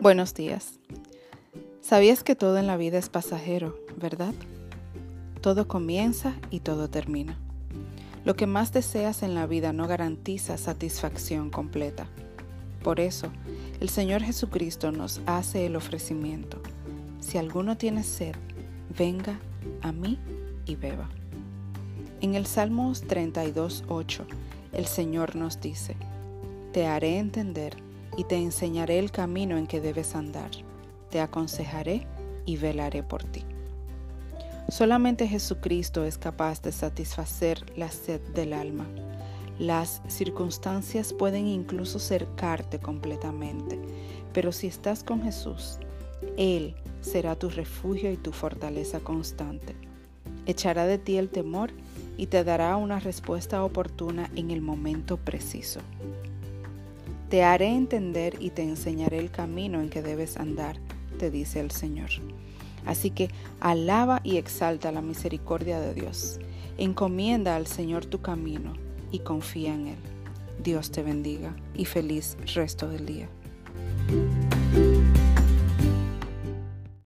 Buenos días. ¿Sabías que todo en la vida es pasajero, verdad? Todo comienza y todo termina. Lo que más deseas en la vida no garantiza satisfacción completa. Por eso, el Señor Jesucristo nos hace el ofrecimiento. Si alguno tiene sed, venga a mí y beba. En el Salmos 32.8, el Señor nos dice, Te haré entender y te enseñaré el camino en que debes andar. Te aconsejaré y velaré por ti. Solamente Jesucristo es capaz de satisfacer la sed del alma. Las circunstancias pueden incluso cercarte completamente, pero si estás con Jesús, Él será tu refugio y tu fortaleza constante. Echará de ti el temor y te dará una respuesta oportuna en el momento preciso. Te haré entender y te enseñaré el camino en que debes andar, te dice el Señor. Así que alaba y exalta la misericordia de Dios. Encomienda al Señor tu camino y confía en Él. Dios te bendiga y feliz resto del día.